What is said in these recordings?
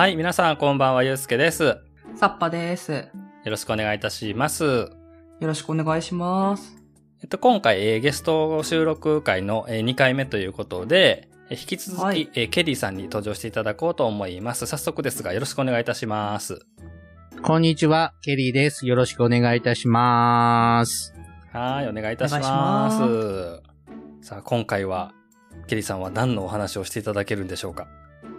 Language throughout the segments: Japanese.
はい、皆さんこんばんは、ゆうすけです。よサッパです。ろしくお願いいたします。よろしくお願いします。えっと、今回、えーゲスト収録会の、え2回目ということで、えー引き続き、はいえーケリーさんに登場していただこうと思います。早速ですが、よろしくお願いいたします。こんにちは、ケリーです。よろしくお願いいたします。はい、お願いいたします。さあ、今回は、ケリーさんは何のお話をしていただけるんでしょうか？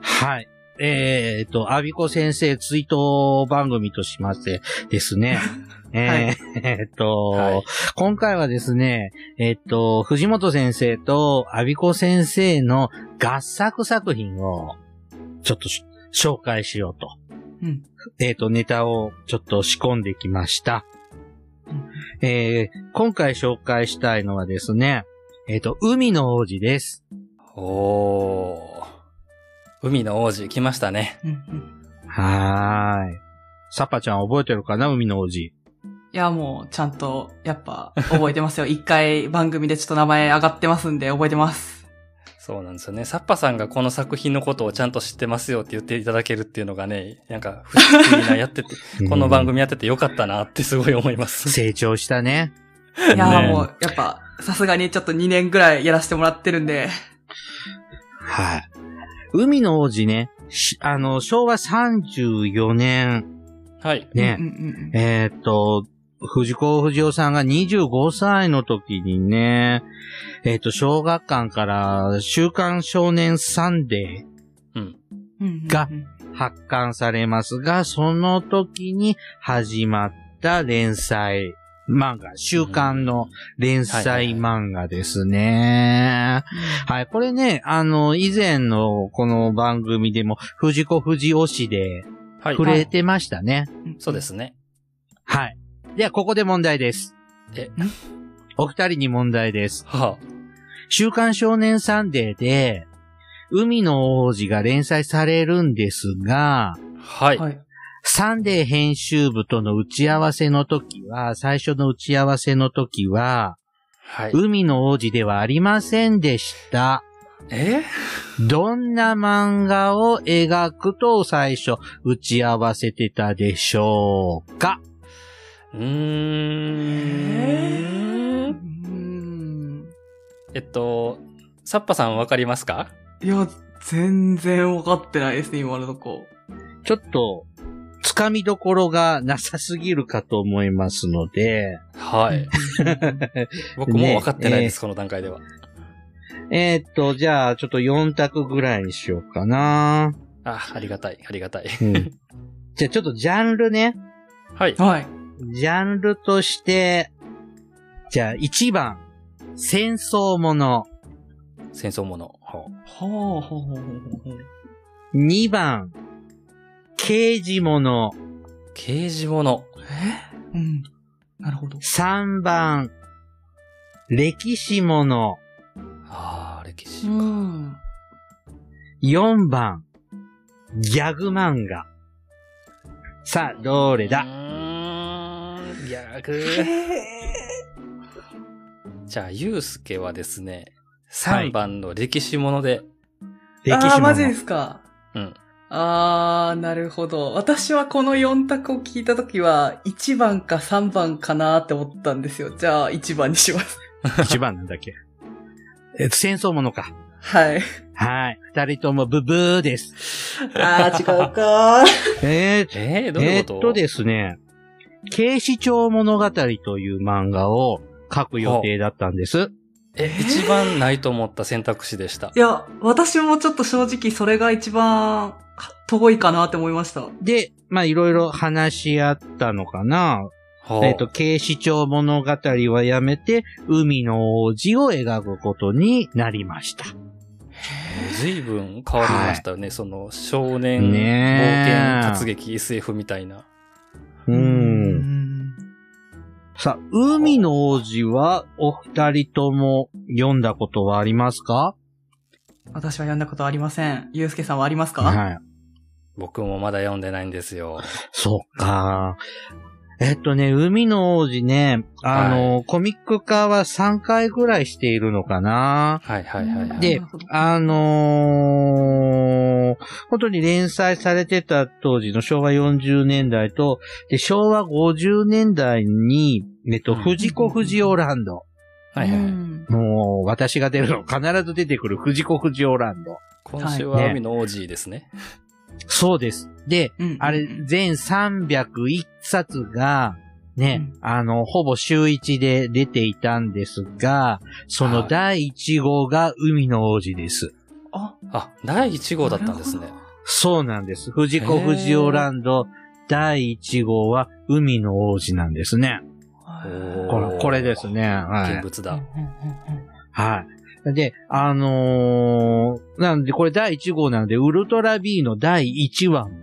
はい。えー、っと、アビコ先生追悼番組としましてですね。えーえーっと、はい今回はですね、えーっと、藤本先生とアビコ先生の合作作品をちょっとし紹介しようと。うん。えーっと、ネタをちょっと仕込んできました。えー今回紹介したいのはですね、えーっと、海の王子です。おー。海の王子来ましたね。うんうん。はーい。サッパちゃん覚えてるかな海の王子。いや、もう、ちゃんと、やっぱ、覚えてますよ。一回番組でちょっと名前上がってますんで、覚えてます。そうなんですよね。サッパさんがこの作品のことをちゃんと知ってますよって言っていただけるっていうのがね、なんか不思議なやってて、この番組やっててよかったなってすごい思います。成長したね。いや、ねもう、やっぱ、さすがにちょっと2年ぐらいやらせてもらってるんで。はい。海の王子ね、しあの、昭和34年、はい。ね、うんうんうんえーっと、藤子不二雄さんが25歳の時にね、えーっと、小学館から週刊少年サンデうん。うんうん。が発刊されますが、その時に始まった連載漫画、週刊の連載漫画ですね。はい、これね、あの、以前のこの番組でも、藤子不二雄氏ではい。触れてましたね。うんそうですね。はい。では、ここで問題です。え、お二人に問題です。は週刊少年サンデーで、海の王子が連載されるんですが、あ、はい。はい。サンデー編集部との打ち合わせの時は、最初の打ち合わせの時は、はい。海の王子ではありませんでした。え？どんな漫画を描くと最初打ち合わせてたでしょうか？うーん。うん。えっと、サッパさんわかりますか？いや、全然分かってないですね、今のとこ。ちょっと、つかみどころがなさすぎるかと思いますので、はい。僕もわかってないです、この段階では。えーっと、じゃあ、ちょっと4択ぐらいにしようかな。あ、ありがたい、ありがたい。うん、じゃあ、ちょっとジャンルね。はい。はい。ジャンルとして、じゃあ、1番、戦争もの。戦争もの。はほうほうほうほうほう。2番、刑事もの。刑事もの。え？うん。なるほど。3番、歴史もの。ああ、歴史。ん。4番、ギャグ漫画。さあ、どれうだーん、ギャグ。じゃあ、ゆうすけはですね、はい3番の歴史もので、歴史あー、もマジでの。すか。うん。あー、なるほど。私はこの4択を聞いたときは、1番か3番かなって思ったんですよ。じゃあ、1番にします。1番なんだっけ。えっと、戦争ものか。はい。はい。二人ともブブーです。あー、違うか えー、えー、どういうこと？えーっとですね、警視庁物語という漫画を書く予定だったんです。え、一番ないと思った選択肢でしたい。や、私もちょっと正直それが一番か遠いかなって思いました。で、まあいろいろ話し合ったのかな。はあえっ、と、警視庁物語はやめて、海の王子を描くことになりました。ずいぶん変わりましたよね。その、少年、冒ねえ険、活劇、SF みたいな。う。。うんさあ、海の王子はお二人とも読んだことはありますか？私は読んだことありません。ゆうすけさんはありますか？はい。僕もまだ読んでないんですよ。そうか。えっとね、海の王子ね、あの、はコミック化は3回ぐらいしているのかな。はいはいはいはい。であのー本当に連載されてた当時の昭和40年代と、で、昭和50年代に、えっと、うん藤子不二雄ランド。はいはい。うんもう、私が出るの必ず出てくる藤子不二雄ランド。今週は海の王子ですね。そうです。で、うんあれ、全301冊が、ね、うんあの、ほぼ週1で出ていたんですが、そのはい第1号が海の王子です。あ、あ、第1号だったんですね。そうなんです。藤子不二雄ランド第1号は海の王子なんですね。これ、これですね。はい。現物だ。はい。で、あのーなんで、これ第1号なので、ウルトラ B の第1話も、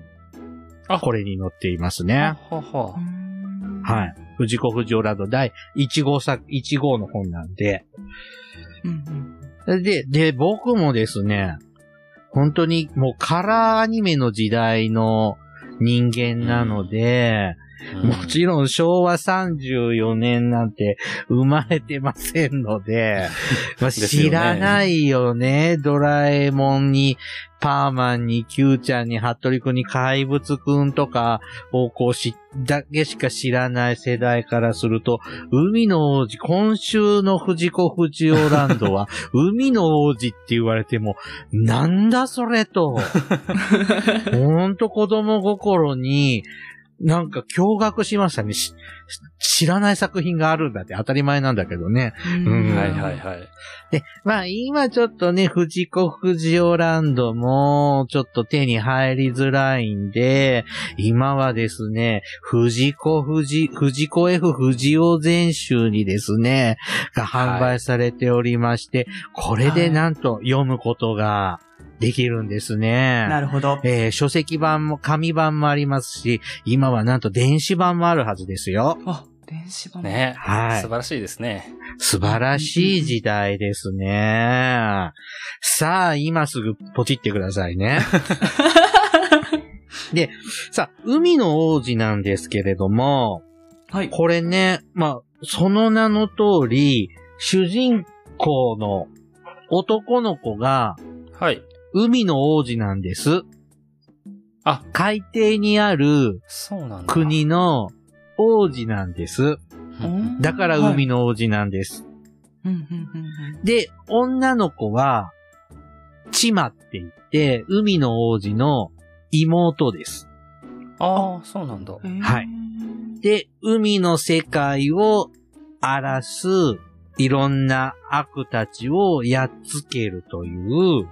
あこれに載っていますはね。ははう。んはい。藤子不二雄ランド第1号作、1号の本なんで。うんうんで、で、僕もですね、本当にもうカラーアニメの時代の人間なので、もちろん昭和34年なんて生まれてませんので、まあ、知らないよね。ドラえもんに、パーマンに、キューちゃんに、ハットリくんに、怪物くんとかをこうし、だけしか知らない世代からすると、海の王子、今週の藤子不二雄ランドは、海の王子って言われても、なんだそれと。ほんと子供心に、なんか驚愕しましたね。し知らない作品があるんだって当たり前なんだけどね。うんはいはいはい。で、まあ今ちょっとね、藤子不二雄ランドもちょっと手に入りづらいんで、今はですね、藤子不二、藤子 F 不二雄全集にですね、が販売されておりまして、これでなんと読むことができるんですね。なるほど。えー書籍版も、紙版もありますし、今はなんと電子版もあるはずですよ。あ、電子版。ねはい素晴らしいですね。素晴らしい時代ですね。さあ、今すぐポチってくださいね。で、さあ、海の王子なんですけれども、はい。これね、まあ、その名の通り、主人公の男の子がはい。海の王子なんです。あ、海底にある。国の王子なんです。うんだから海の王子なんです。うんうんうんで、女の子は、チマって言って、海の王子の妹です。ああ、そうなんだ。うんはい。で、海の世界を荒らす、いろんな悪たちをやっつけるという、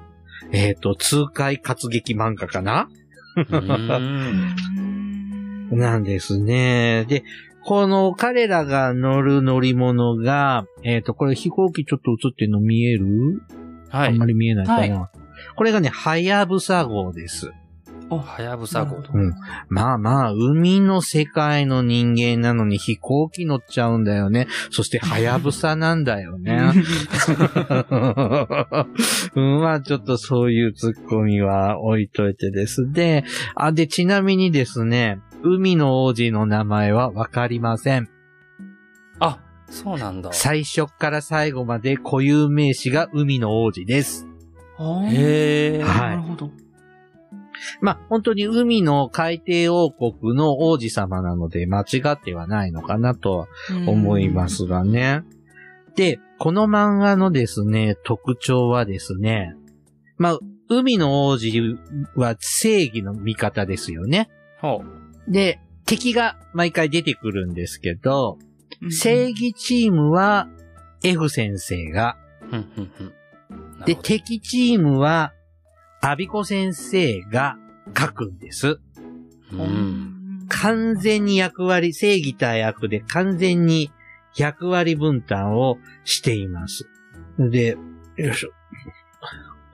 えっ、と、痛快活劇漫画かな？なんですね。で、この彼らが乗る乗り物が、えっ、と、これ飛行機ちょっと映ってるの見える、はいあんま。り見えないかな。はこれがね、はやぶさ号です。おはやぶさ号。うん。まあまあ、海の世界の人間なのに飛行機乗っちゃうんだよね。そして、はやぶさなんだよね。うん。まあ、ちょっとそういうツッコミは置いといてです。で、あ、で、ちなみにですね、海の王子の名前はわかりません。あ、そうなん。だ。最初から最後まで固有名詞が海の王子です。へえ。はいなるほど。まあ、本当に海の海底王国の王子様なので間違ってはないのかなとは思いま。すがね。で、この漫画のですね、特徴はですね、まあ、海の王子は正義の味方ですよね。ほで、敵が毎回出てくるんですけど、うん正義チームは F 先生が、で、敵チームはアビコ先生が書くんです。うん。完全に役割、正義対悪で完全に役割分担をしています。で、よいしょ。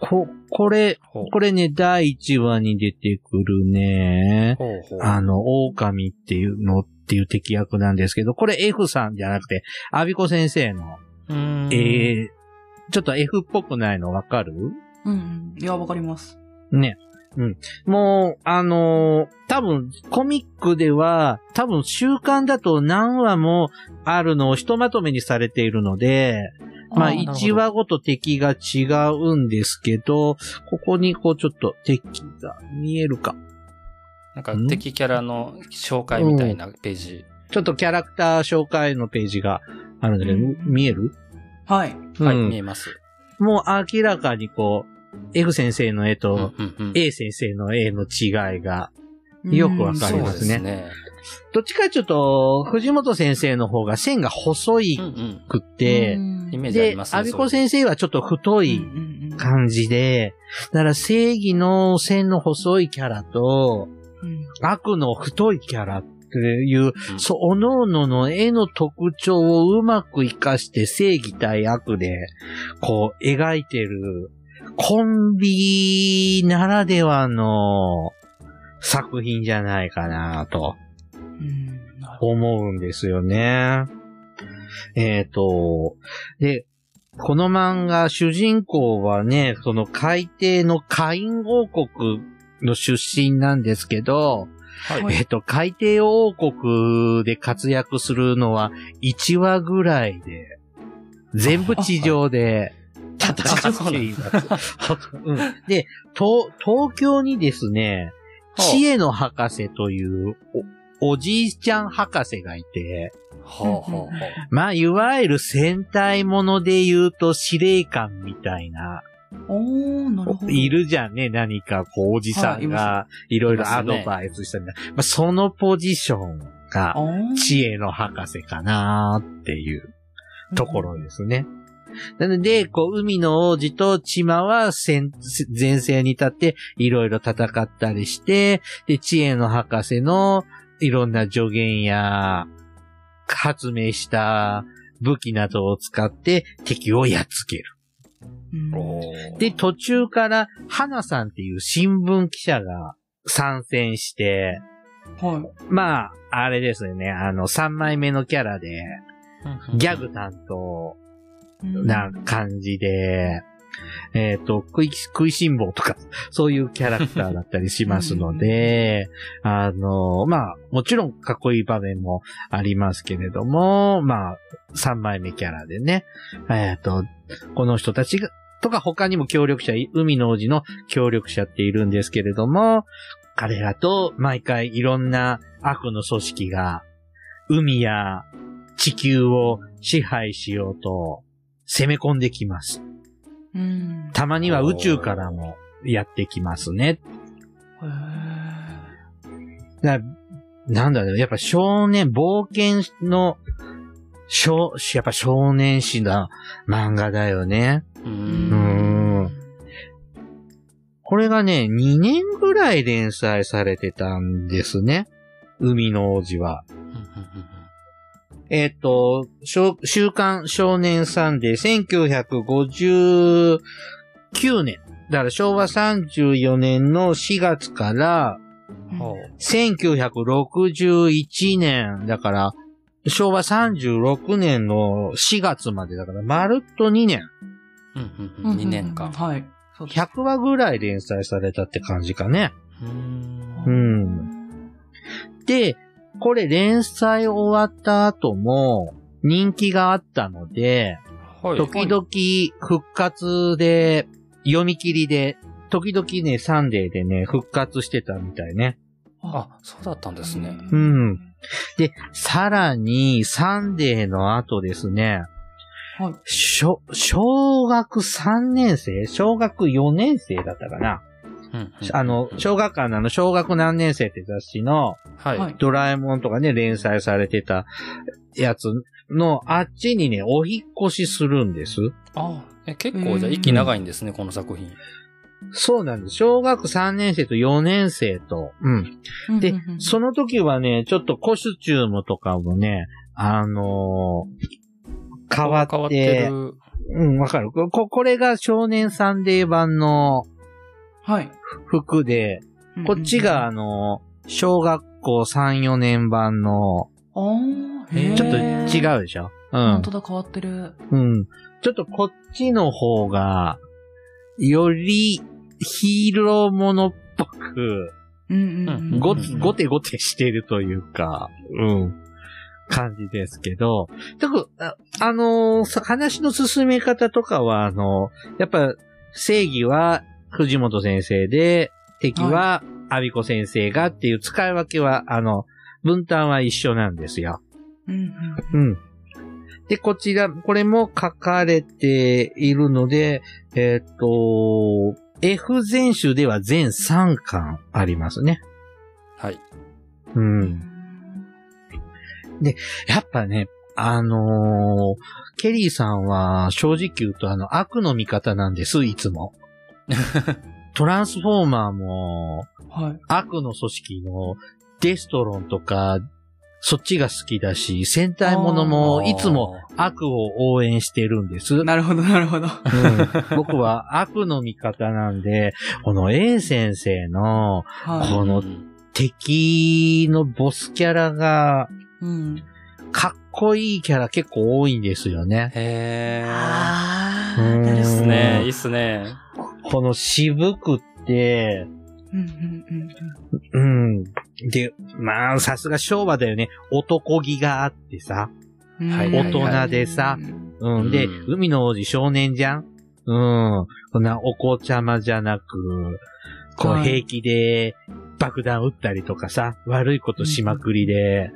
こ、これ、これね、第1話に出てくるね、ほうほう。あの、狼っていうのっていう敵役なんですけど、これ F さんじゃなくて、アビコ先生の。えー、ちょっと F っぽくないのわかる？うんうん。いや、わかります。ね。うん。もう、あのー多分、コミックでは、多分、週刊だと何話もあるのをひとまとめにされているので、まあ、あーなるほど1話ごと敵が違うんですけど、ここにこうちょっと敵が見えるか。なんか敵キャラの紹介みたいなページ。ちょっとキャラクター紹介のページがあるんだけど、うん見える？はい。はい、うん見えます。もう明らかにこう、F 先生の絵うんとうんうん A 先生の絵の違いが、よくわかりますすね。どっちかちょっと、藤本先生の方が線が細いうんうん。くって、イメージありで、ますね。アビコ先生はちょっと太い感じで、だから正義の線の細いキャラと、悪の太いキャラっていう、うんそ、おのおのの絵の特徴をうまく活かして正義対悪で、こう、描いてる、コンビならではの作品じゃないかなと思うんですよね。えっ、と、で、この漫画、主人公はね、その海底の海員王国の出身なんですけど、はい。はいえっと、海底王国で活躍するのは1話ぐらいで、全部地上で戦っています。うんで、東、東京にですね、知恵の博士というお、おじいちゃん博士がいて、はあはあはまあ、いわゆる戦隊もので言うと司令官みたいな、ど。おー、なるほど。いるじゃんね、何かこう、おじさんがいろいろアドバイスしたんだ。まあ、そのポジションが、知恵の博士かなっていうところですね。なので、こう、海の王子と千葉は戦前線に立っていろいろ戦ったりして、で、知恵の博士のいろんな助言や発明した武器などを使って敵をやっつける。で、途中から、花さんっていう新聞記者が参戦して、はまあ、あれですよね、あの、3枚目のキャラで、ギャグ担当い。な感じで、えっ、と、食い、食いしん坊とか、そういうキャラクターだったりしますので、あの、まあ、もちろんかっこいい場面もありますけれども、まあ、3枚目キャラでね、えっ、と、この人たちが、とか他にも協力者、海の王子の協力者っているんですけれども、彼らと毎回いろんな悪の組織が、海や地球を支配しようと攻め込んできます。うん。たまには宇宙からもやってきますね。なんだろう、やっぱ少年、冒険の、少、やっぱ少年誌な漫画だよね。う。うんん。これがね、2年ぐらい連載されてたんですね。海の王子は。えっ、と、少週刊少年サンデー1959年。だから昭和34年の4月からほ1961年。だから昭和36年の4月までだから、まるっと2年。ううんうんうん2年間。はい。そうです100話ぐらい連載されたって感じかね。うん。で、これ連載終わった後も人気があったので、はい。時々復活で、読み切りで、時々ね、サンデーでね、復活してたみたいね。あ、そうだったんですね。うん。で、さらに、サンデーの後ですね、はい。小、小学3年生？小学4年生だったかな？あの、小学館のあの、小学何年生って雑誌の、はい。はいドラえもんとかね、連載されてたやつの、あっちにね、お引っ越しするんです。あえ結構じゃあ息長いんですね、この作品。そうなんです。小学3年生と4年生と、うん。でうんうんうんその時はね、ちょっとコスチュームとかもね、あのー変わって、変わってる。うん、わかる。こ、これが少年サンデー版のはい。服で、こっちが、あのー小学校3、4年版の、あちょっと違うでしょ？うん本当。だ、変わってる。うん。ちょっとこっちの方が、よりヒーローものっぽく、うんうんうん。ごうんごてごてしてるというか、うん。感じですけど、でもああのーさ話の進め方とかは、あのやっぱ正義は藤本先生で、敵は阿ビ子先生がっていう使い分けは、あの、分担は一緒なんですよ。うんうん。で、こちら、これも書かれているので、えーっと、F 全集では全3巻ありますね。はい。う。うんん。やっぱね、あのーケリーさんは正直言うとあの悪の味方なんです、いつも。トランスフォーマーもはい。悪の組織のデストロンとか、そっちが好きだし、戦隊ものもいつも悪を応援してるんです。なるほど、なるほど。うん僕は悪の味方なんで、この A 先生のはこのうん敵のボスキャラが。かっこいいキャラ結構多いんですよね。へー。いいっすうんね。いいっすね。この渋くって、うんうんうんうん。で、まあ、さすが昭和だよね。男気があってさ。うん。はい大人でさうんうん。で、うん海の王子少年じゃんうん。こんなお子ちゃまじゃなく、こうはい平気で爆弾撃ったりとかさ、悪いことしまくりで、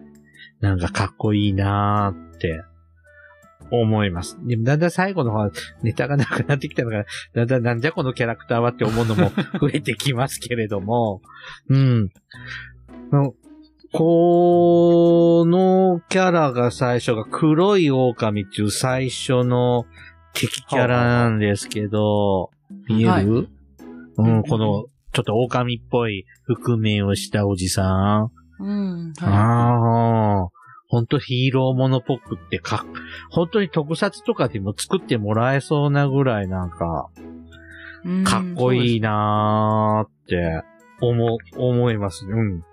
なんかかっこいいなーって思います。でもだんだん最後の方はネタがなくなってきたのから、だんだんなんじゃこのキャラクターはって思うのも 増えてきますけれども、うん。のこのキャラが最初が黒い狼っていう最初の敵キャラなんですけど、見える、はいうん、このちょっと狼っぽい覆面をしたおじさん。うん。はああ、本当ヒーローものっぽくってか、本当に特撮とかでも作ってもらえそうなぐらいなんか、い。かっこいいな。なーって思、思いますね。うん。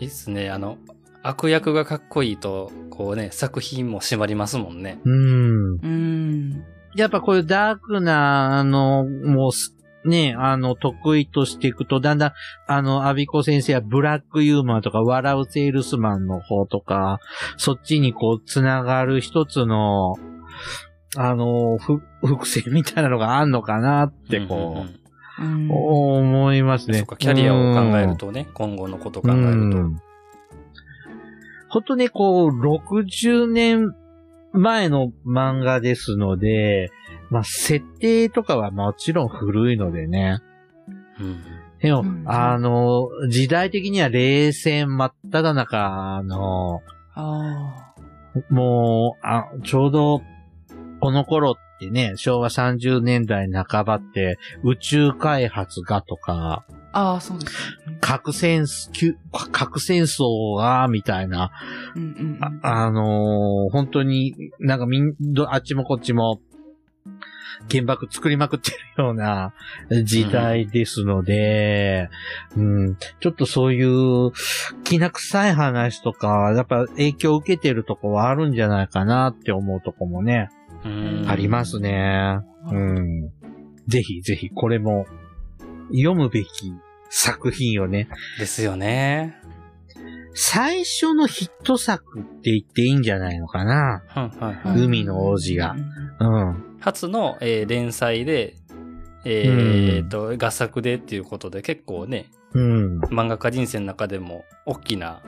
いいっすね。あの、悪役がかっこいいと、こうね、作品も締まりますもんね。うん。うん。やっぱこういうダークな、あの、もうす、ね、あの、得意としていくと、だんだん、あの、アビコ先生はブラックユーモアとか、笑うセールスマンの方とか、そっちにこう、つながる一つの、あの、ふ、伏線みたいなのがあんのかなって、こう、うんうん思いますね。そっか、キャリアを考えるとね、今後のことを考えると。うんほんとね、こう、60年前の漫画ですので、まあ、設定とかはもちろん古いのでね。うんでも、うんあの、時代的には冷戦真っ只中の、あもう、あ、ちょうど、この頃ってね、昭和30年代半ばって、宇宙開発がとか、あ。ああ、そうですね。核戦争、きゅ核戦争が、みたいな、うんうんうん。ああのー本当になんかみん、どあっちもこっちも、原爆作りまくってるような時代ですので、うん、ちょっとそういう、きな臭い話とか、やっぱ影響を受けてるとこはあるんじゃないかなって思うとこもね、うんありますね。うん。ぜひぜひこれも読むべき作品をね、ですよね。最初のヒット作って言っていいんじゃないのかな。はいはいはい海の王子がうんうん。初の、えー連載で、えーっと、合作でっていうことで結構ね、うん。漫画家人生の中でも大きな、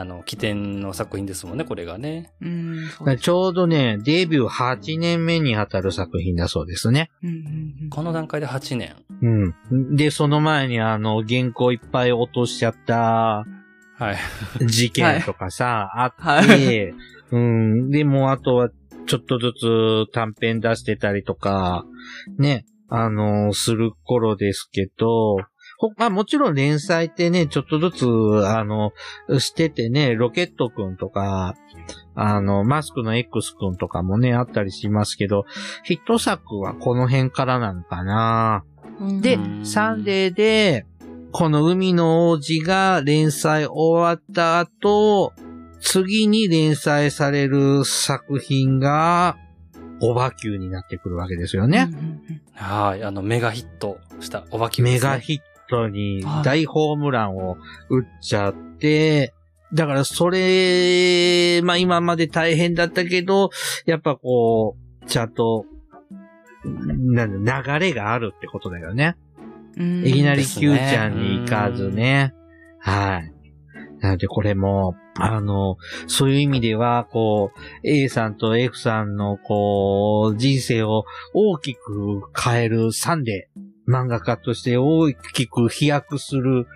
あの、起点の作品ですもんね、これがね。うん。ちょうどね、デビュー8年目にあたる作品だそうですね。うんうんうんこの段階で8年。うん。で、その前にあの、原稿いっぱい落としちゃったはい。事件とかさ、あはって、うん。でも、あとは、ちょっとずつ短編出してたりとか、ね、あの、する頃ですけど、ほまあもちろん連載ってね、ちょっとずつ、あの、しててね、ロケットくんとか、あの、マスクの X くんとかもね、あったりしますけど、ヒット作はこの辺からなのかな。うんでうん、サンデーで、この海の王子が連載終わった後、次に連載される作品が、オバキューになってくるわけですよね。はい。あの、メガヒットしたおばきゅうですねメガヒットにはい大ホームランを打っちゃって、だからそれ、まあ今まで大変だったけど、やっぱこう、ちゃんと、なんだ流れがあるってことだよね。うんいきなり Q ねちゃんに行かずね。はい。なのでこれも、あの、そういう意味では、こう、A さんと F さんの、こう、人生を大きく変えるサンデー、漫画家として大きく飛躍する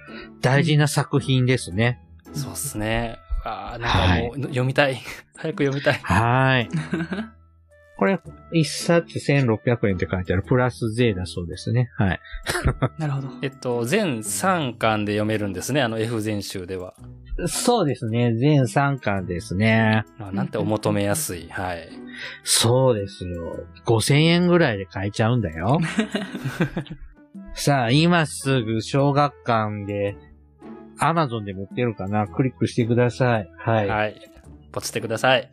大事な作品ですね。そうっすね。ああ、なんかもう、読みたい。早く読みたい。はい。これ、一冊1600円って書いてある、プラス税だそうですね。はい。なるほど。えっと、全3巻で読めるんですね、あの F 全集では。そうですね。全3巻ですね。あなんてお求めやすい。はい。そうですよ。5000円ぐらいで買えちゃうんだよ。さあ、今すぐ小学館で、アマゾンでも売ってるかな？クリックしてください。はい。はい。はい。ポチってくださ い。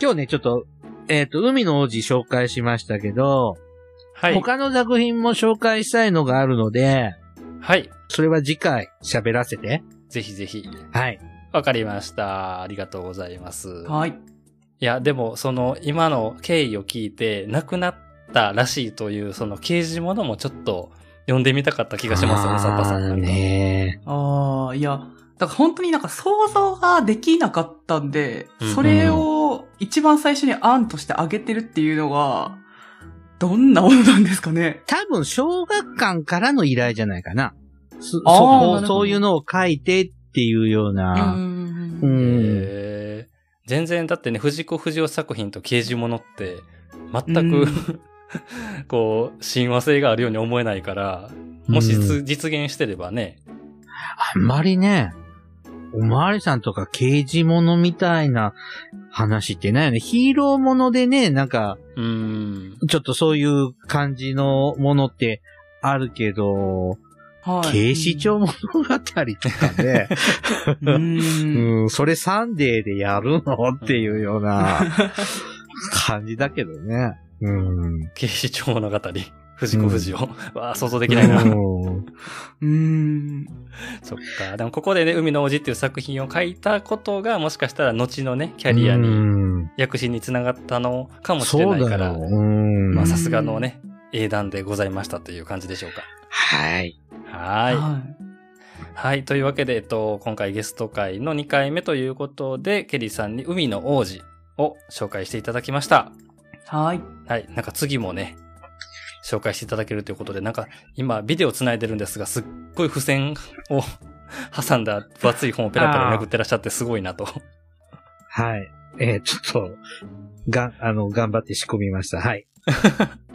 今日ね、ちょっと、えっ、と、海の王子紹介しましたけど、はい。他の作品も紹介したいのがあるので、はい。それは次回喋らせて。ぜひぜひ。はい。わかりました。ありがとうございます。はい。いや、でも、その、今の経緯を聞いて、亡くなったらしいという、その、刑事物もちょっと、読んでみたかった気がしますよね、サッパさん。ねああ、いや、だから本当になんか想像ができなかったんでうん、それを一番最初に案としてあげてるっていうのが、どんなものなんですかね？多分、小学館からの依頼じゃないかな。そそこなるほどそういうのを書いてっていうようう。な。うんん。へー全然、だってね、藤子不二雄作品と刑事物って、全く、うん こう、親和性があるように思えないから、もし実実現してればね、あんまりね、おまわりさんとか刑事物みたいな話ってないよね。ヒーローものでね、なんか、うーん。ちょっとそういう感じのものってあるけど、はい。警視庁物語とかね、うん。うん、それサンデーでやるの？っていうような 感じだけどね。うん。警視庁物語。藤子不二雄。わあ、想像できないな。うんうん。そっか。でもここでね、海の王子っていう作品を書いたことが、もしかしたら後のね、キャリアうに、ん躍進につながったのかもしれないから、まあさすがのね、英断でございましたという感じでしょうか。はい。はい。ははい。というわけで、えっと、今回ゲスト会の2回目ということで、ケリーさんに海の王子を紹介していただきました。い。はい。はい。なんか次もね、紹介していただけるということで、なんか今ビデオ繋いでるんですが、すっごい付箋を 挟んだ分厚い本をペラペラめくってらっしゃってすごいなと。はい。えーちょっと、が、あの、頑張って仕込みました。はい。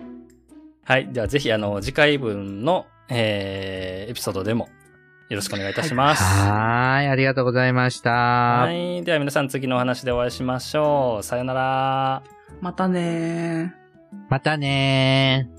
はい。ではぜひあの、次回分の、えー、エピソードでもよろしくお願いいたします。はーい。ありがとうございました。はい。では皆さん次のお話でお会いしましょう。さよなら。またねー。またねー。